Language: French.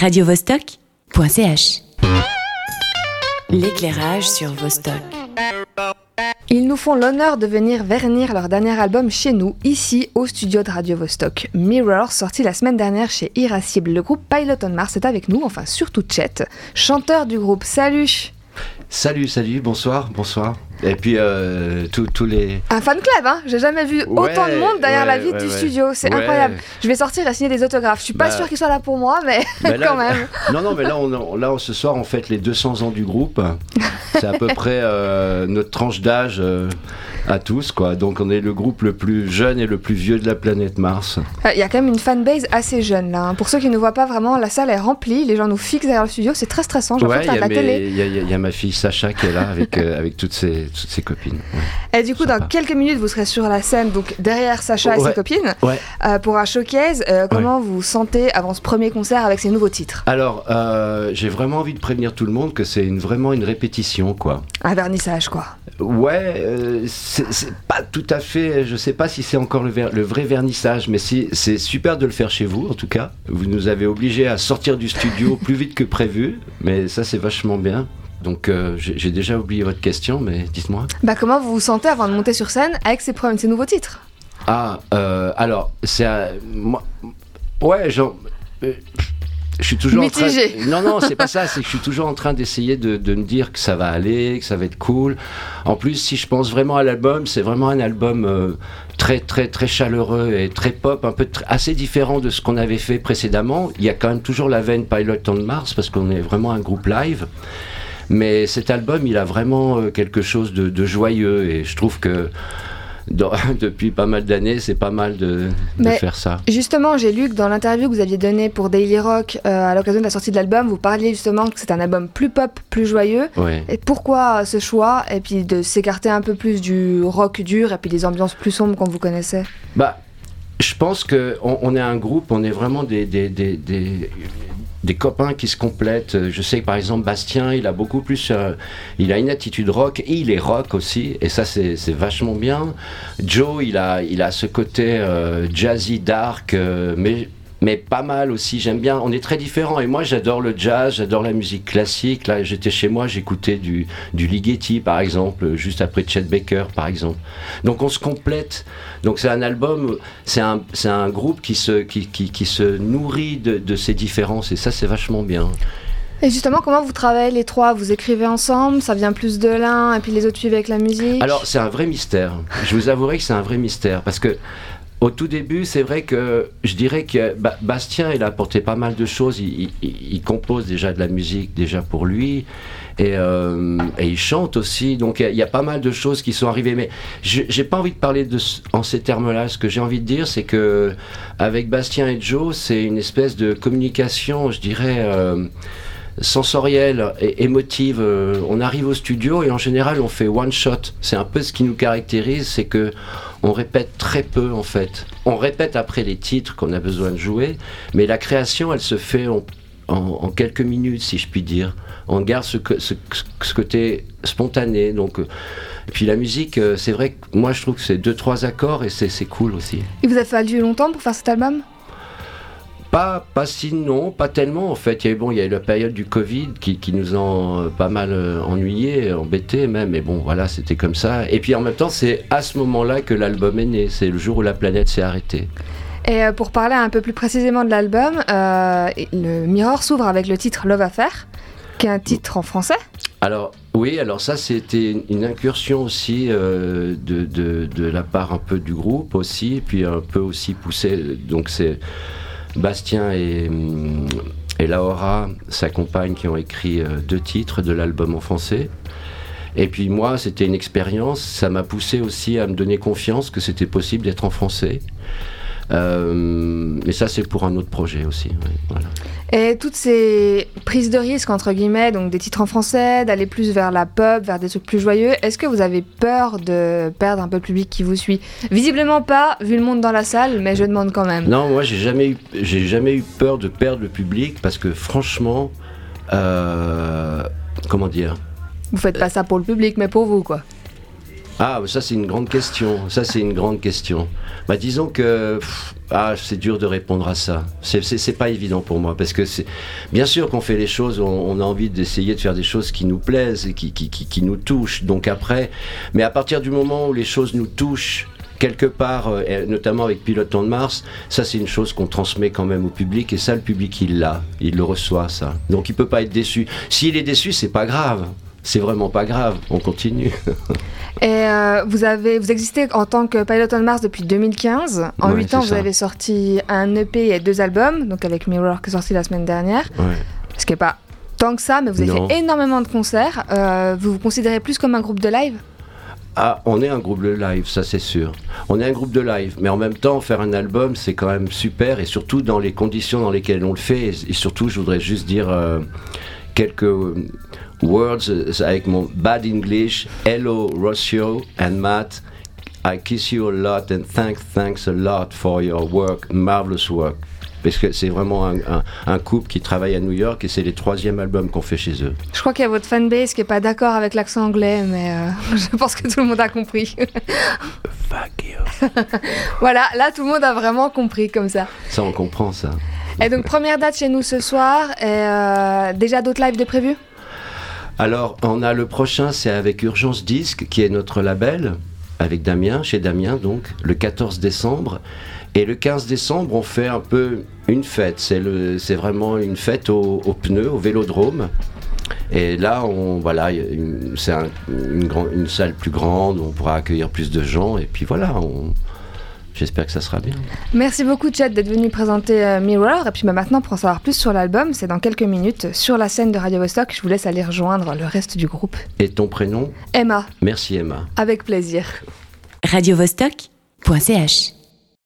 radiovostok.ch L'éclairage sur Vostok. Ils nous font l'honneur de venir vernir leur dernier album chez nous, ici au studio de Radio Vostok. Mirror, sorti la semaine dernière chez Irascible. Le groupe Pilot on Mars est avec nous, enfin surtout Chet, chanteur du groupe. Salut Salut, salut, bonsoir, bonsoir. Et puis euh, tous les. Un fan club, hein J'ai jamais vu autant de monde derrière la vitre du studio. C'est incroyable. Je vais sortir et signer des autographes. Je suis pas bah. sûr qu'ils soient là pour moi, mais, quand même. Non, non, mais là, on, là, ce soir, on fête les 200 ans du groupe. C'est à peu près euh, notre tranche d'âge. Euh, à tous, quoi. Donc on est le groupe le plus jeune et le plus vieux de la planète Mars. Il y a quand même une fanbase assez jeune là. Hein. Pour ceux qui ne voient pas vraiment, la salle est remplie, les gens nous fixent derrière le studio, c'est très stressant. Il y, a ma fille Sacha qui est là avec, euh, avec toutes, ses, toutes ses copines. Et du coup, dans quelques minutes, vous serez sur la scène, donc derrière Sacha et ses copines, euh, pour un showcase. Euh, comment vous vous sentez avant ce premier concert avec ces nouveaux titres? Alors, j'ai vraiment envie de prévenir tout le monde que c'est une, vraiment une répétition, quoi. Un vernissage, quoi. Ouais, c'est pas tout à fait, je sais pas si c'est encore le, le, vrai vernissage, mais c'est super de le faire chez vous en tout cas. Vous nous avez obligés à sortir du studio plus vite que prévu, mais ça c'est vachement bien. Donc euh, j'ai déjà oublié votre question, mais dites-moi. Bah comment vous vous sentez avant de monter sur scène avec ces, ces nouveaux titres? Ah, euh, alors c'est moi, ouais, genre. Je suis toujours en train. Non, non, c'est pas ça. C'est que je suis toujours en train d'essayer de, de, me dire que ça va aller, que ça va être cool. En plus, si je pense vraiment à l'album, c'est vraiment un album euh, très, très, très chaleureux et très pop, un peu assez différent de ce qu'on avait fait précédemment. Il y a quand même toujours la veine Pilot on Mars parce qu'on est vraiment un groupe live. Mais cet album, il a vraiment euh, quelque chose de, de joyeux et je trouve que depuis pas mal d'années, c'est pas mal de, faire ça. Justement, j'ai lu que dans l'interview que vous aviez donnée pour Daily Rock euh, à l'occasion de la sortie de l'album, vous parliez justement que c'est un album plus pop, plus joyeux. Et pourquoi ce choix Et puis de s'écarter un peu plus du rock dur et puis des ambiances plus sombres qu'on vous connaissait? Bah, je pense qu'on on est un groupe, on est vraiment des, des, des, des copains qui se complètent. Euh, je sais par exemple Bastien, il a beaucoup plus, euh, il a une attitude rock et il est rock aussi, et ça c'est vachement bien. Joe, il a, il a ce côté euh, jazzy dark, mais mais pas mal aussi. J'aime bien. On est très différents. Et moi, j'adore le jazz, j'adore la musique classique. Là, j'étais chez moi, j'écoutais du, du Ligeti, par exemple, juste après Chet Baker, par exemple. Donc, on se complète. Donc, c'est un album, c'est un, un groupe qui se, qui, qui, qui se nourrit de, de ces différences. Et ça, c'est vachement bien. Et justement, comment vous travaillez les trois? Vous écrivez ensemble Ça vient plus de l'un et puis les autres suivent avec la musique? Alors, c'est un vrai mystère. Je vous avouerai que c'est un vrai mystère. Parce que au tout début, c'est vrai que je dirais que Bastien, il a apporté pas mal de choses. Il, compose déjà de la musique déjà pour lui. Et, euh, il chante aussi. Donc il y, a pas mal de choses qui sont arrivées. Mais j'ai pas envie de parler en ces termes-là. Ce que j'ai envie de dire, c'est que avec Bastien et Joe, c'est une espèce de communication, je dirais. Euh, sensorielle et émotive. Euh, on arrive au studio et en général on fait one shot. C'est un peu ce qui nous caractérise, c'est que on répète très peu en fait. On répète après les titres qu'on a besoin de jouer, mais la création elle se fait en, quelques minutes si je puis dire. On garde ce, ce, côté spontané. Donc, euh, et puis la musique, euh, c'est vrai que moi je trouve que c'est deux trois accords et c'est cool aussi. Il vous a fallu longtemps pour faire cet album? Pas, pas si, non, pas tellement en fait. Il y a, bon, il y a eu la période du Covid qui, qui nous a euh, pas mal euh, ennuyés, embêtés même, mais bon, voilà, c'était comme ça. Et puis en même temps, c'est à ce moment-là que l'album est né, c'est le jour où la planète s'est arrêtée. Et euh, pour parler un peu plus précisément de l'album, le Mirror s'ouvre avec le titre Love Affair, qui est un titre en français. Alors oui, alors ça c'était une incursion aussi de, de, de, la part un peu du groupe aussi, puis un peu aussi poussé. Donc c'est Bastien et, et Laura, sa compagne, qui ont écrit euh, deux titres de l'album en français. Et puis moi, c'était une expérience, ça m'a poussé aussi à me donner confiance que c'était possible d'être en français. Euh, mais ça, c'est pour un autre projet aussi. Et toutes ces prises de risque, entre guillemets, donc des titres en français, d'aller plus vers la pop, vers des trucs plus joyeux, est-ce que vous avez peur de perdre un peu le public qui vous suit? Visiblement pas, vu le monde dans la salle, mais je demande quand même. Non, moi, j'ai jamais, j'ai jamais eu peur de perdre le public parce que franchement, euh, comment dire? Vous faites pas ça pour le public, mais pour vous, quoi. Ah, ça c'est une grande question. Ça c'est une grande question. Bah, disons que ah, c'est dur de répondre à ça. C'est pas évident pour moi parce que c'est bien sûr qu'on fait les choses, on, a envie d'essayer de faire des choses qui nous plaisent et qui, qui, qui, nous touchent. Donc après, mais à partir du moment où les choses nous touchent, quelque part, euh, notamment avec Piloton de Mars, ça c'est une chose qu'on transmet quand même au public et ça le public il l'a, il le reçoit ça. Donc il peut pas être déçu. S'il est déçu, c'est pas grave c'est vraiment pas grave, on continue. Et euh, vous, avez, vous existez en tant que Pilot on Mars depuis 2015. En 8 ans, vous avez sorti un EP et deux albums, donc avec Mirror qui est sorti la semaine dernière. Ce qui n'est pas tant que ça, mais vous avez fait énormément de concerts. Euh, vous vous considérez plus comme un groupe de live? Ah, on est un groupe de live, ça c'est sûr. On est un groupe de live, mais en même temps, faire un album, c'est quand même super, et surtout dans les conditions dans lesquelles on le fait. Et, surtout, je voudrais juste dire euh, quelques words avec mon bad English. Hello, Rocio and Matt. I kiss you a lot and thank, thanks a lot for your work, marvelous work. Parce que c'est vraiment un, un, couple qui travaille à New York et c'est les troisième albums qu'on fait chez eux. Je crois qu'il y a votre fanbase qui n'est pas d'accord avec l'accent anglais, mais euh, je pense que tout le monde a compris. Fuck you. voilà, là tout le monde a vraiment compris comme ça. Ça, on comprend ça. Et donc, première date chez nous ce soir. Et euh, déjà d'autres lives de prévus? Alors, on a le prochain, c'est avec Urgence Disque, qui est notre label, avec Damien, chez Damien, donc, le 14 décembre. Et le 15 décembre, on fait un peu une fête. C'est vraiment une fête aux au pneus, au vélodrome. Et là, on, voilà, c'est une, une, salle plus grande, on pourra accueillir plus de gens. Et puis voilà, on, J'espère que ça sera bien. Merci beaucoup, Chad, d'être venu présenter euh, Mirror. Et puis bah, maintenant, pour en savoir plus sur l'album, c'est dans quelques minutes sur la scène de Radio Vostok. Je vous laisse aller rejoindre le reste du groupe. Et ton prénom? Emma. Merci, Emma. Avec plaisir. Radio Vostok.ch